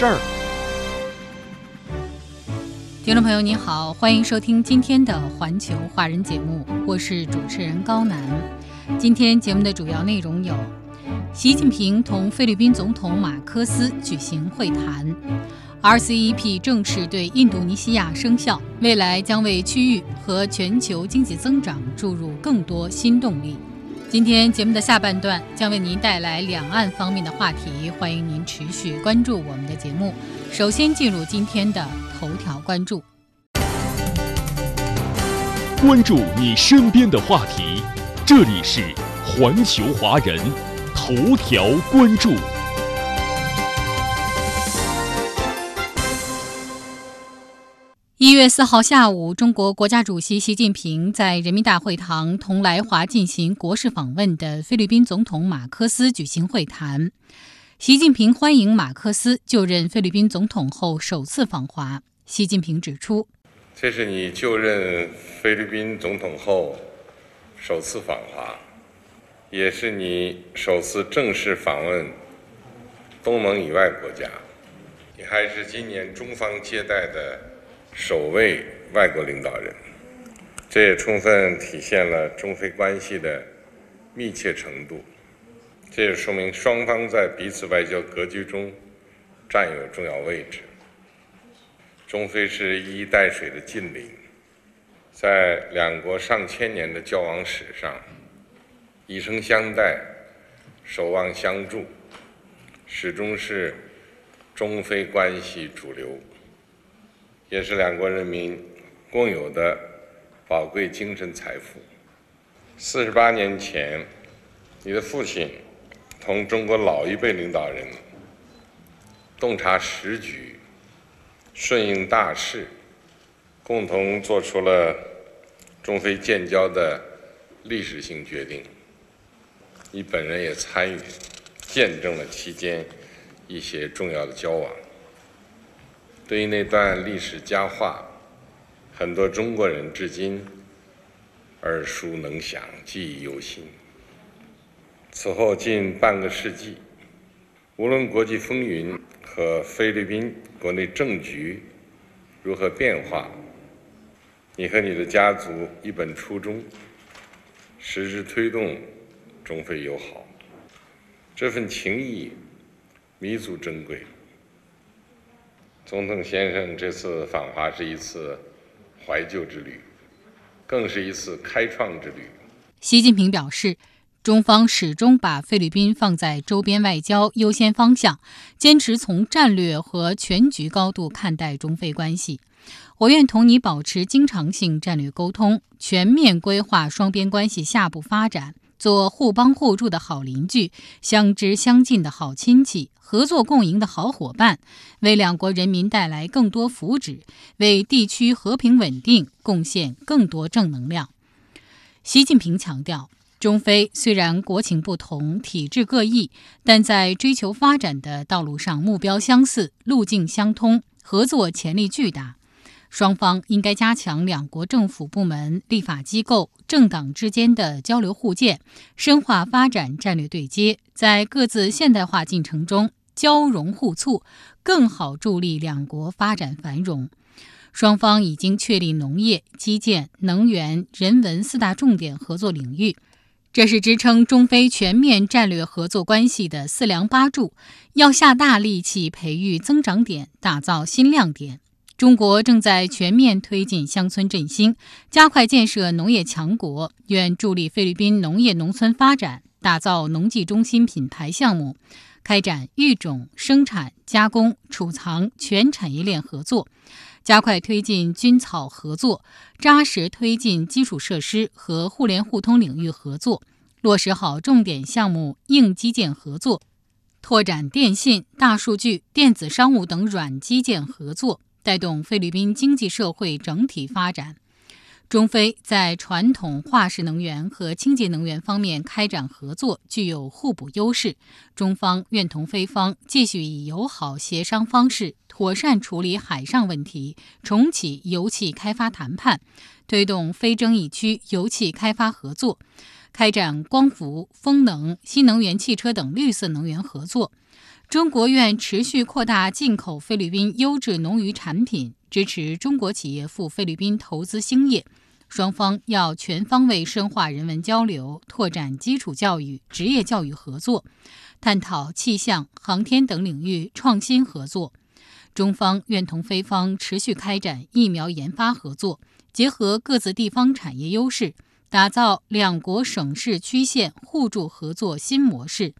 事儿。听众朋友您好，欢迎收听今天的环球华人节目，我是主持人高楠。今天节目的主要内容有：习近平同菲律宾总统马科斯举行会谈；RCEP 正式对印度尼西亚生效，未来将为区域和全球经济增长注入更多新动力。今天节目的下半段将为您带来两岸方面的话题，欢迎您持续关注我们的节目。首先进入今天的头条关注，关注你身边的话题，这里是环球华人头条关注。一月四号下午，中国国家主席习近平在人民大会堂同来华进行国事访问的菲律宾总统马科斯举行会谈。习近平欢迎马克思就任菲律宾总统后首次访华。习近平指出，这是你就任菲律宾总统后首次访华，也是你首次正式访问东盟以外国家，你还是今年中方接待的。首位外国领导人，这也充分体现了中非关系的密切程度。这也说明双方在彼此外交格局中占有重要位置。中非是一衣带水的近邻，在两国上千年的交往史上，以诚相待、守望相助，始终是中非关系主流。也是两国人民共有的宝贵精神财富。四十八年前，你的父亲同中国老一辈领导人洞察时局、顺应大势，共同做出了中非建交的历史性决定。你本人也参与，见证了期间一些重要的交往。对于那段历史佳话，很多中国人至今耳熟能详、记忆犹新。此后近半个世纪，无论国际风云和菲律宾国内政局如何变化，你和你的家族一本初衷，实质推动中非友好。这份情谊弥足珍贵。总统先生这次访华是一次怀旧之旅，更是一次开创之旅。习近平表示，中方始终把菲律宾放在周边外交优先方向，坚持从战略和全局高度看待中非关系。我愿同你保持经常性战略沟通，全面规划双边关系下步发展。做互帮互助的好邻居，相知相近的好亲戚，合作共赢的好伙伴，为两国人民带来更多福祉，为地区和平稳定贡献更多正能量。习近平强调，中非虽然国情不同、体制各异，但在追求发展的道路上目标相似、路径相通，合作潜力巨大。双方应该加强两国政府部门、立法机构、政党之间的交流互鉴，深化发展战略对接，在各自现代化进程中交融互促，更好助力两国发展繁荣。双方已经确立农业、基建、能源、人文四大重点合作领域，这是支撑中非全面战略合作关系的四梁八柱，要下大力气培育增长点，打造新亮点。中国正在全面推进乡村振兴，加快建设农业强国，愿助力菲律宾农业农村发展，打造农技中心品牌项目，开展育种、生产、加工、储藏全产业链合作，加快推进军草合作，扎实推进基础设施和互联互通领域合作，落实好重点项目硬基建合作。拓展电信、大数据、电子商务等软基建合作，带动菲律宾经济社会整体发展。中非在传统化石能源和清洁能源方面开展合作，具有互补优势。中方愿同菲方继续以友好协商方式，妥善处理海上问题，重启油气开发谈判，推动非争议区油气开发合作，开展光伏、风能、新能源汽车等绿色能源合作。中国愿持续扩大进口菲律宾优质农渔产品，支持中国企业赴菲律宾投资兴业。双方要全方位深化人文交流，拓展基础教育、职业教育合作，探讨气象、航天等领域创新合作。中方愿同菲方持续开展疫苗研发合作，结合各自地方产业优势，打造两国省市区县互助合作新模式。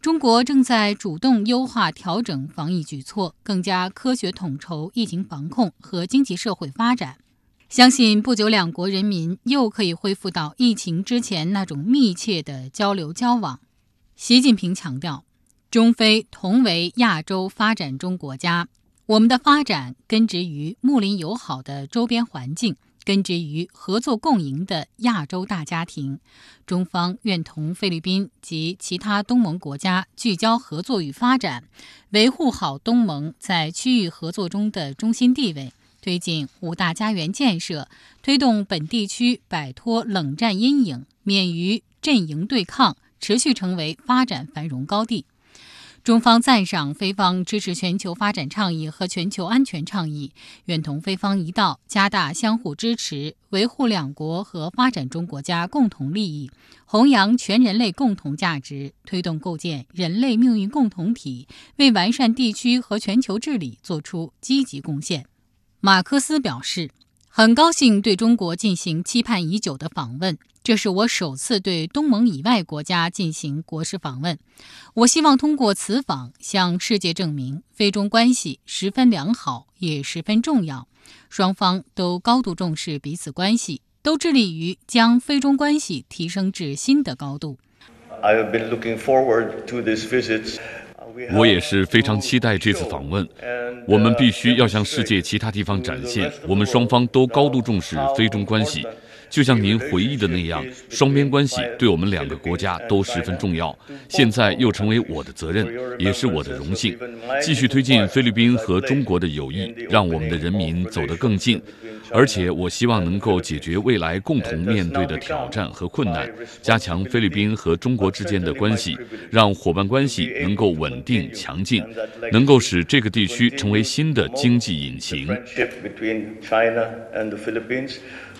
中国正在主动优化调整防疫举措，更加科学统筹疫情防控和经济社会发展。相信不久，两国人民又可以恢复到疫情之前那种密切的交流交往。习近平强调，中非同为亚洲发展中国家，我们的发展根植于睦邻友好的周边环境，根植于合作共赢的亚洲大家庭。中方愿同菲律宾及其他东盟国家聚焦合作与发展，维护好东盟在区域合作中的中心地位。推进五大家园建设，推动本地区摆脱冷战阴影，免于阵营对抗，持续成为发展繁荣高地。中方赞赏菲方支持全球发展倡议和全球安全倡议，愿同菲方一道加大相互支持，维护两国和发展中国家共同利益，弘扬全人类共同价值，推动构建人类命运共同体，为完善地区和全球治理作出积极贡献。马克思表示，很高兴对中国进行期盼已久的访问，这是我首次对东盟以外国家进行国事访问。我希望通过此访向世界证明，非中关系十分良好，也十分重要。双方都高度重视彼此关系，都致力于将非中关系提升至新的高度。I have been looking forward to this visit. 我也是非常期待这次访问。我们必须要向世界其他地方展现，我们双方都高度重视非中关系。就像您回忆的那样，双边关系对我们两个国家都十分重要。现在又成为我的责任，也是我的荣幸，继续推进菲律宾和中国的友谊，让我们的人民走得更近。而且，我希望能够解决未来共同面对的挑战和困难，加强菲律宾和中国之间的关系，让伙伴关系能够稳定强劲，能够使这个地区成为新的经济引擎。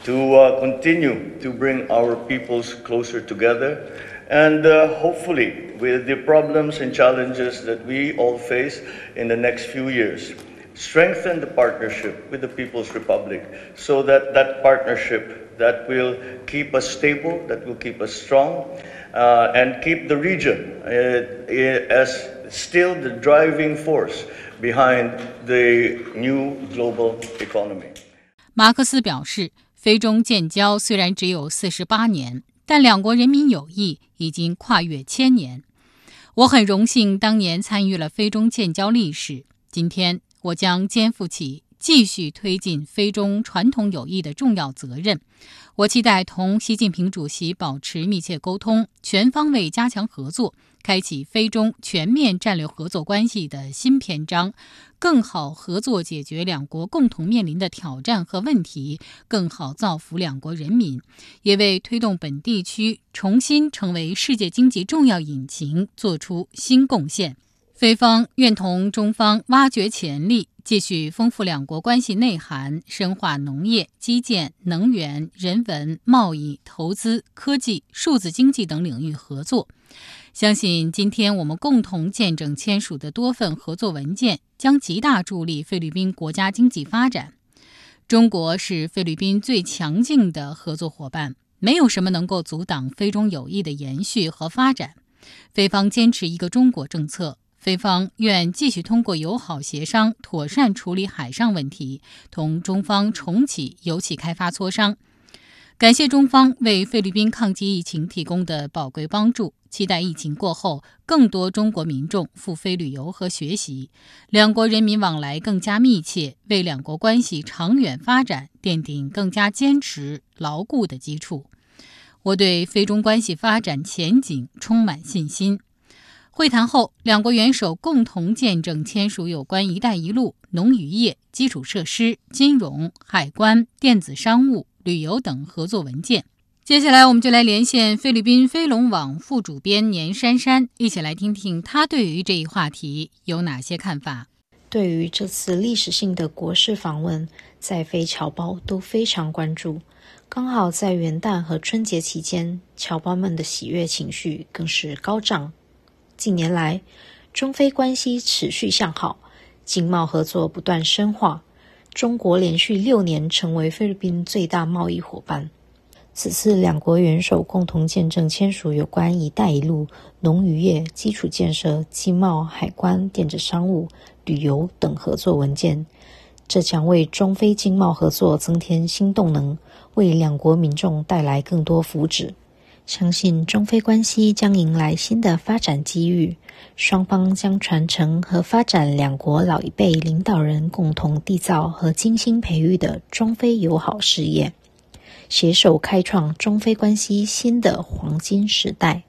to uh, continue to bring our peoples closer together. And uh, hopefully, with the problems and challenges that we all face in the next few years, strengthen the partnership with the People's Republic so that that partnership that will keep us stable, that will keep us strong, uh, and keep the region uh, as still the driving force behind the new global economy. 马克思表示。 非中建交虽然只有四十八年，但两国人民友谊已经跨越千年。我很荣幸当年参与了非中建交历史，今天我将肩负起继续推进非中传统友谊的重要责任。我期待同习近平主席保持密切沟通，全方位加强合作。开启非中全面战略合作关系的新篇章，更好合作解决两国共同面临的挑战和问题，更好造福两国人民，也为推动本地区重新成为世界经济重要引擎做出新贡献。非方愿同中方挖掘潜力，继续丰富两国关系内涵，深化农业、基建、能源、人文、贸易、投资、科技、数字经济等领域合作。相信今天我们共同见证签署的多份合作文件，将极大助力菲律宾国家经济发展。中国是菲律宾最强劲的合作伙伴，没有什么能够阻挡菲中友谊的延续和发展。菲方坚持一个中国政策，菲方愿继续通过友好协商，妥善处理海上问题，同中方重启油气开发磋商。感谢中方为菲律宾抗击疫情提供的宝贵帮助，期待疫情过后更多中国民众赴菲旅游和学习，两国人民往来更加密切，为两国关系长远发展奠定更加坚实牢固的基础。我对菲中关系发展前景充满信心。会谈后，两国元首共同见证签署有关“一带一路”农渔业、基础设施、金融、海关、电子商务、旅游等合作文件。接下来，我们就来连线菲律宾飞龙网副主编年珊珊，一起来听听她对于这一话题有哪些看法。对于这次历史性的国事访问，在菲侨胞都非常关注。刚好在元旦和春节期间，侨胞们的喜悦情绪更是高涨。近年来，中非关系持续向好，经贸合作不断深化。中国连续六年成为菲律宾最大贸易伙伴。此次两国元首共同见证签署有关“一带一路”农渔业、基础建设、经贸、海关、电子商务、旅游等合作文件，这将为中非经贸合作增添新动能，为两国民众带来更多福祉。相信中非关系将迎来新的发展机遇，双方将传承和发展两国老一辈领导人共同缔造和精心培育的中非友好事业，携手开创中非关系新的黄金时代。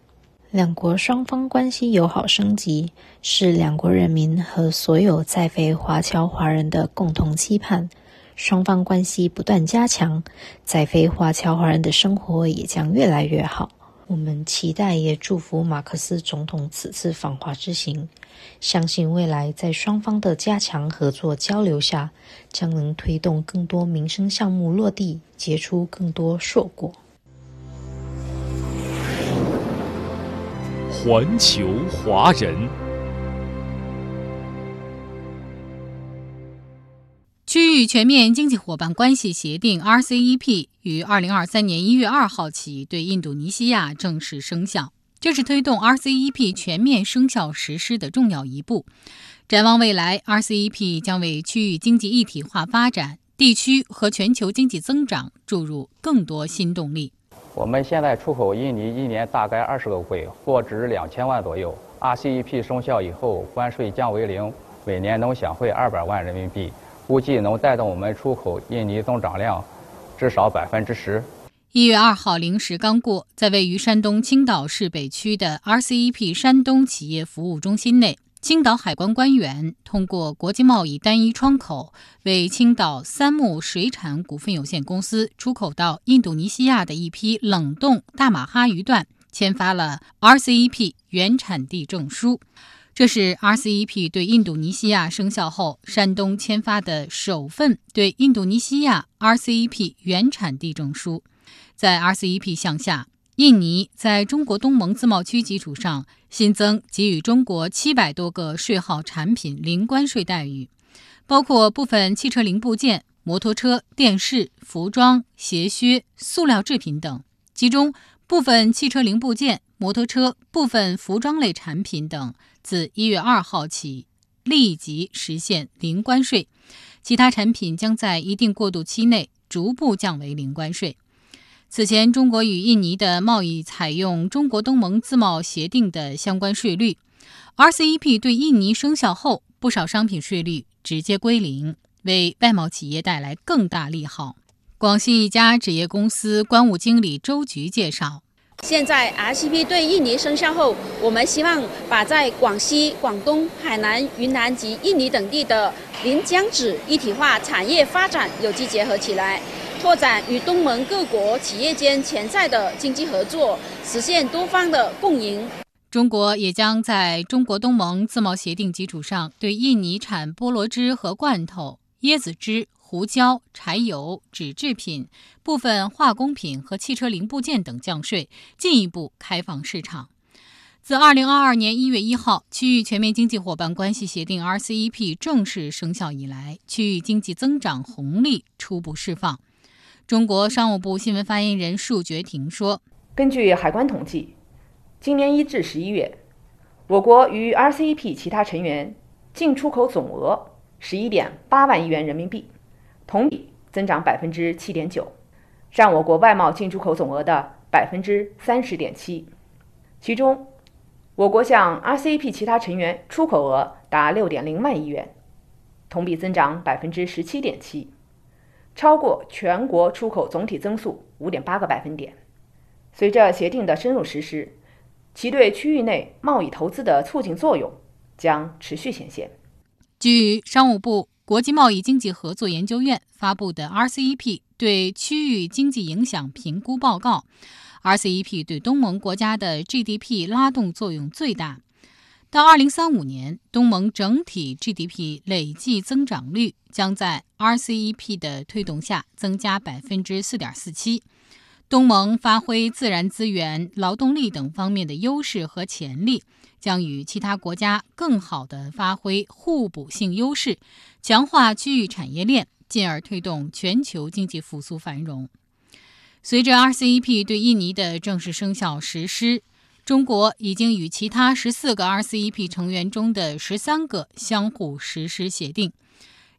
两国双方关系友好升级，是两国人民和所有在非华侨华人的共同期盼。双方关系不断加强，在菲华侨华人的生活也将越来越好。我们期待也祝福马克思总统此次访华之行，相信未来在双方的加强合作交流下，将能推动更多民生项目落地，结出更多硕果。环球华人。区域全面经济伙伴关系协定 （RCEP） 于二零二三年一月二号起对印度尼西亚正式生效，这是推动 RCEP 全面生效实施的重要一步。展望未来，RCEP 将为区域经济一体化发展、地区和全球经济增长注入更多新动力。我们现在出口印尼一年大概二十个柜，货值两千万左右。RCEP 生效以后，关税降为零，每年能享汇二百万人民币。估计能带动我们出口印尼增长量至少百分之十。一月二号零时刚过，在位于山东青岛市北区的 RCEP 山东企业服务中心内，青岛海关官员通过国际贸易单一窗口，为青岛三木水产股份有限公司出口到印度尼西亚的一批冷冻大马哈鱼段签发了 RCEP 原产地证书。这是 RCEP 对印度尼西亚生效后，山东签发的首份对印度尼西亚 RCEP 原产地证书。在 RCEP 项下，印尼在中国东盟自贸区基础上新增给予中国七百多个税号产品零关税待遇，包括部分汽车零部件、摩托车、电视、服装、鞋靴、塑料制品等，其中部分汽车零部件、摩托车、部分服装类产品等。自一月二号起，立即实现零关税，其他产品将在一定过渡期内逐步降为零关税。此前，中国与印尼的贸易采用中国东盟自贸协定的相关税率，RCEP 对印尼生效后，不少商品税率直接归零，为外贸企业带来更大利好。广西一家纸业公司关务经理周菊介绍。现在 RCP 对印尼生效后，我们希望把在广西、广东、海南、云南及印尼等地的临江纸一体化产业发展有机结合起来，拓展与东盟各国企业间潜在的经济合作，实现多方的共赢。中国也将在中国东盟自贸协定基础上，对印尼产菠萝汁和罐头、椰子汁。胡椒、柴油、纸制品、部分化工品和汽车零部件等降税，进一步开放市场。自二零二二年一月一号区域全面经济伙伴关系协定 （RCEP） 正式生效以来，区域经济增长红利初步释放。中国商务部新闻发言人束觉婷说：“根据海关统计，今年一至十一月，我国与 RCEP 其他成员进出口总额十一点八万亿元人民币。”同比增长百分之七点九，占我国外贸进出口总额的百分之三十点七。其中，我国向 RCEP 其他成员出口额达六点零万亿元，同比增长百分之十七点七，超过全国出口总体增速五点八个百分点。随着协定的深入实施，其对区域内贸易投资的促进作用将持续显现。据商务部国际贸易经济合作研究院发布的 RCEP 对区域经济影响评估报告，RCEP 对东盟国家的 GDP 拉动作用最大。到2035年，东盟整体 GDP 累计增长率将在 RCEP 的推动下增加百分之四点四七。东盟发挥自然资源、劳动力等方面的优势和潜力，将与其他国家更好地发挥互补性优势，强化区域产业链，进而推动全球经济复苏繁荣。随着 RCEP 对印尼的正式生效实施，中国已经与其他十四个 RCEP 成员中的十三个相互实施协定。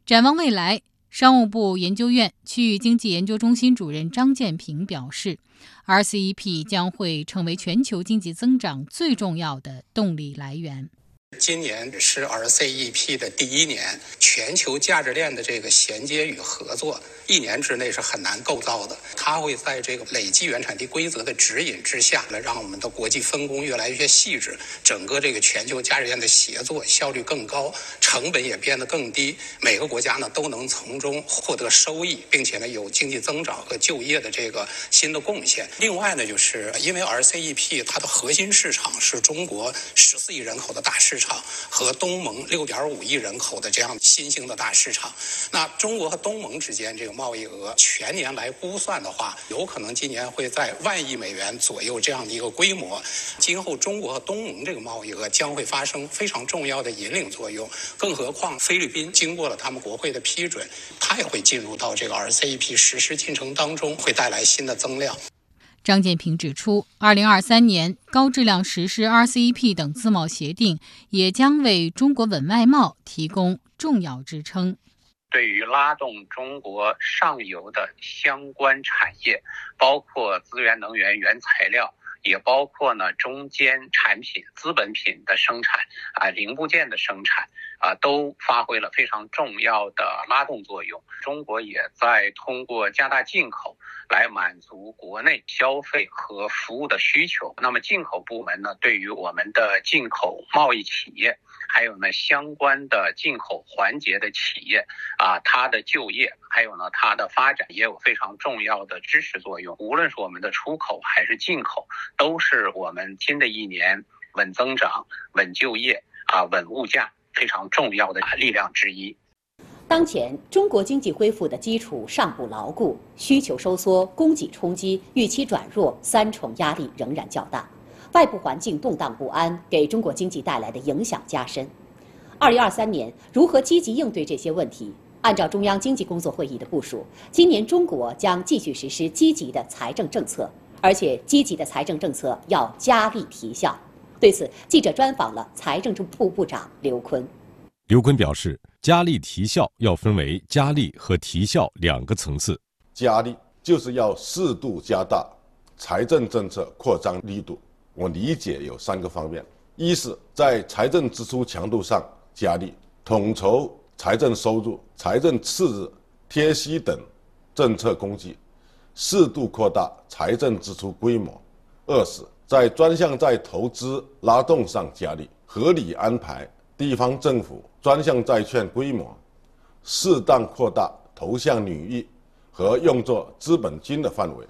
展望未来。商务部研究院区域经济研究中心主任张建平表示，RCEP 将会成为全球经济增长最重要的动力来源。今年是 RCEP 的第一年，全球价值链的这个衔接与合作，一年之内是很难构造的。它会在这个累计原产地规则的指引之下，来让我们的国际分工越来越细致，整个这个全球价值链的协作效率更高，成本也变得更低，每个国家呢都能从中获得收益，并且呢有经济增长和就业的这个新的贡献。另外呢，就是因为 RCEP 它的核心市场是中国十四亿人口的大市。场和东盟六点五亿人口的这样新兴的大市场，那中国和东盟之间这个贸易额全年来估算的话，有可能今年会在万亿美元左右这样的一个规模。今后中国和东盟这个贸易额将会发生非常重要的引领作用。更何况菲律宾经过了他们国会的批准，它也会进入到这个 RCEP 实施进程当中，会带来新的增量。张建平指出二零二三年高质量实施 RCEP 等自贸协定，也将为中国稳外贸提供重要支撑。对于拉动中国上游的相关产业，包括资源能源、原材料，也包括呢中间产品、资本品的生产啊，零部件的生产啊，都发挥了非常重要的拉动作用。中国也在通过加大进口。来满足国内消费和服务的需求。那么进口部门呢，对于我们的进口贸易企业，还有呢相关的进口环节的企业啊，它的就业还有呢它的发展也有非常重要的支持作用。无论是我们的出口还是进口，都是我们新的一年稳增长、稳就业啊、稳物价非常重要的力量之一。当前中国经济恢复的基础尚不牢固，需求收缩、供给冲击、预期转弱三重压力仍然较大，外部环境动荡不安，给中国经济带来的影响加深。二零二三年如何积极应对这些问题？按照中央经济工作会议的部署，今年中国将继续实施积极的财政政策，而且积极的财政政策要加力提效。对此，记者专访了财政部部长刘昆。刘昆表示。加力提效要分为加力和提效两个层次。加力就是要适度加大财政政策扩张力度。我理解有三个方面：一是，在财政支出强度上加力，统筹财政收入、财政赤字、贴息等政策工具，适度扩大财政支出规模；二是，在专项债投资拉动上加力，合理安排。地方政府专项债券规模，适当扩大投向领域和用作资本金的范围，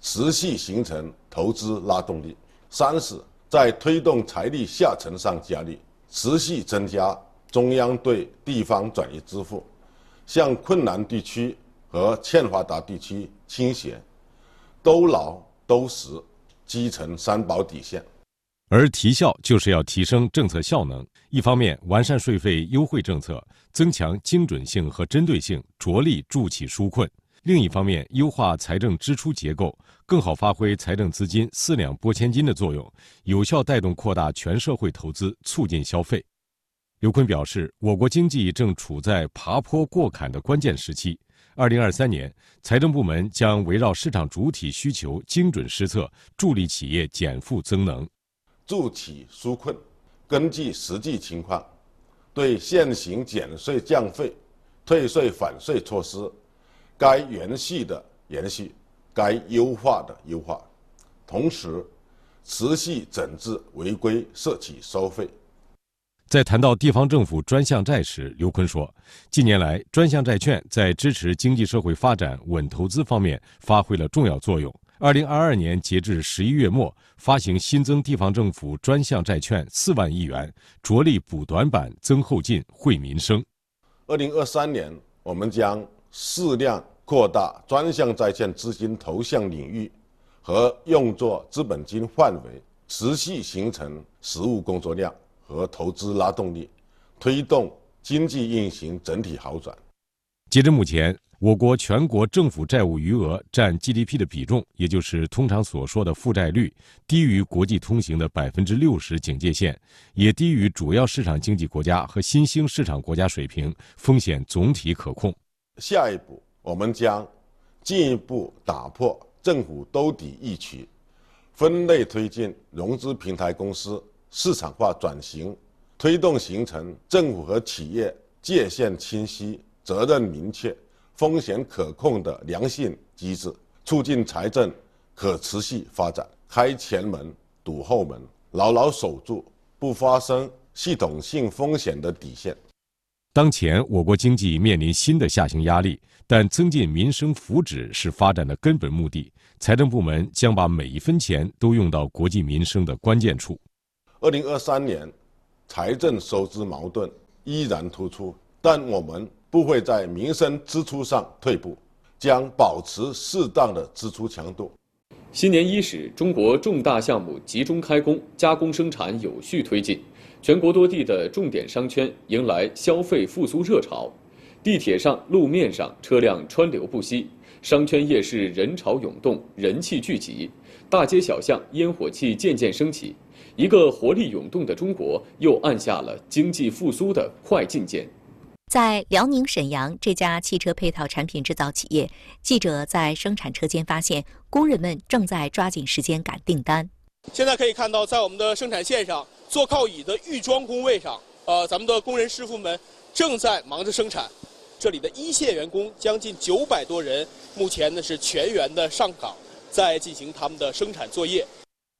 持续形成投资拉动力。三是，在推动财力下沉上加力，持续增加中央对地方转移支付，向困难地区和欠发达地区倾斜，都牢都实基层三保底线。而提效就是要提升政策效能，一方面完善税费优惠政策，增强精准性和针对性，着力助企纾困；另一方面优化财政支出结构，更好发挥财政资金四两拨千斤的作用，有效带动扩大全社会投资，促进消费。刘昆表示，我国经济正处在爬坡过坎的关键时期，二零二三年，财政部门将围绕市场主体需求，精准施策，助力企业减负增能，助企纾困。根据实际情况，对现行减税降费、退税返税措施，该延续的延续，该优化的优化，同时持续整治违规涉企收费。在谈到地方政府专项债时，刘坤说，近年来专项债券在支持经济社会发展、稳投资方面发挥了重要作用。二零二二年截至十一月末，发行新增地方政府专项债券四万亿元，着力补短板、增后劲、惠民生。二零二三年，我们将适量扩大专项债券资金投向领域和用作资本金范围，持续形成实务工作量。和投资拉动力，推动经济运行整体好转。截至目前，我国全国政府债务余额占 GDP 的比重，也就是通常所说的负债率，低于国际通行的百分之六十警戒线，也低于主要市场经济国家和新兴市场国家水平，风险总体可控。下一步，我们将进一步打破政府兜底一曲，分类推进融资平台公司。市场化转型，推动形成政府和企业界限清晰、责任明确、风险可控的良性机制，促进财政可持续发展。开前门、堵后门，牢牢守住不发生系统性风险的底线。当前，我国经济面临新的下行压力，但增进民生福祉是发展的根本目的。财政部门将把每一分钱都用到国计民生的关键处。二零二三年，财政收支矛盾依然突出，但我们不会在民生支出上退步，将保持适当的支出强度。新年伊始，中国重大项目集中开工，加工生产有序推进，全国多地的重点商圈迎来消费复苏热潮，地铁上、路面上车辆川流不息，商圈夜市人潮涌动，人气聚集，大街小巷烟火气渐渐升起。一个活力涌动的中国又按下了经济复苏的快进键。在辽宁沈阳这家汽车配套产品制造企业，记者在生产车间发现，工人们正在抓紧时间赶订单。现在可以看到，在我们的生产线上，坐靠椅的预装工位上，呃，咱们的工人师傅们正在忙着生产。这里的一线员工将近九百多人，目前呢是全员的上岗，在进行他们的生产作业。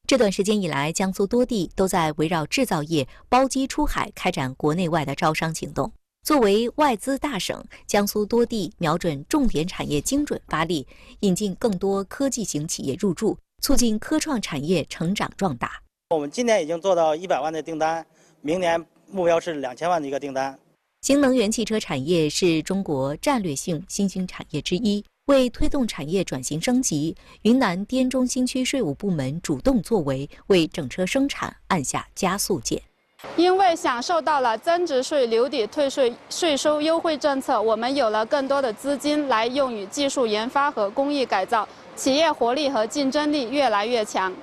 这段时间以来，江苏多地都在围绕制造业包机出海开展国内外的招商行动。作为外资大省，江苏多地瞄准重点产业精准发力，引进更多科技型企业入驻，促进科创产业成长壮大。我们今年已经做到一百万的订单，明年目标是两千万的一个订单。新能源汽车产业是中国战略性新兴产业之一。为推动产业转型升级，云南滇中新区税务部门主动作为，为整车生产按下加速键。因为享受到了增值税留抵退税税收优惠政策，我们有了更多的资金来用于技术研发和工艺改造，企业活力和竞争力越来越强。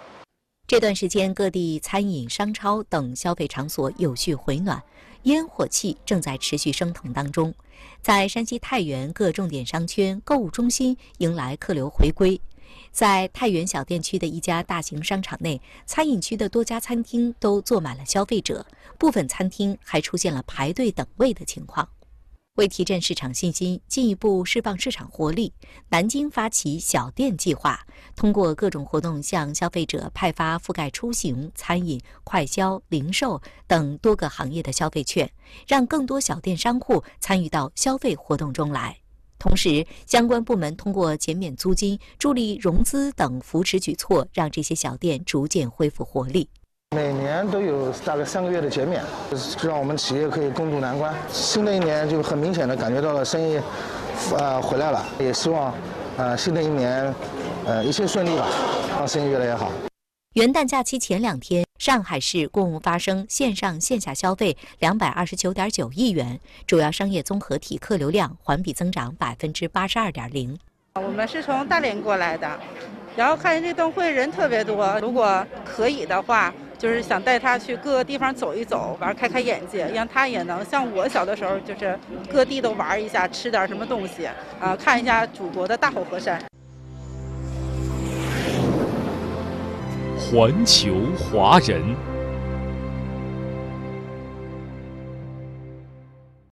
这段时间，各地餐饮、商超等消费场所有序回暖，烟火气正在持续升腾当中。在山西太原各重点商圈、购物中心迎来客流回归。在太原小店区的一家大型商场内，餐饮区的多家餐厅都坐满了消费者，部分餐厅还出现了排队等位的情况。为提振市场信心，进一步释放市场活力，南京发起小店计划，通过各种活动向消费者派发覆盖出行、餐饮、快消、零售等多个行业的消费券，让更多小店商户参与到消费活动中来。同时，相关部门通过减免租金、助力融资等扶持举措，让这些小店逐渐恢复活力。每年都有大概三个月的减免，让我们企业可以共度难关。新的一年就很明显的感觉到了生意，呃回来了。也希望，呃新的一年，呃一切顺利吧，让生意越来越好。元旦假期前两天，上海市共发生线上线下消费两百二十九点九亿元，主要商业综合体客流量环比增长百分之八十二点零。我们是从大连过来的，然后看见这灯会人特别多，如果可以的话。就是想带他去各个地方走一走，玩开开眼界，让他也能像我小的时候，就是各地都玩一下，吃点什么东西，啊，看一下祖国的大好河山。环球华人。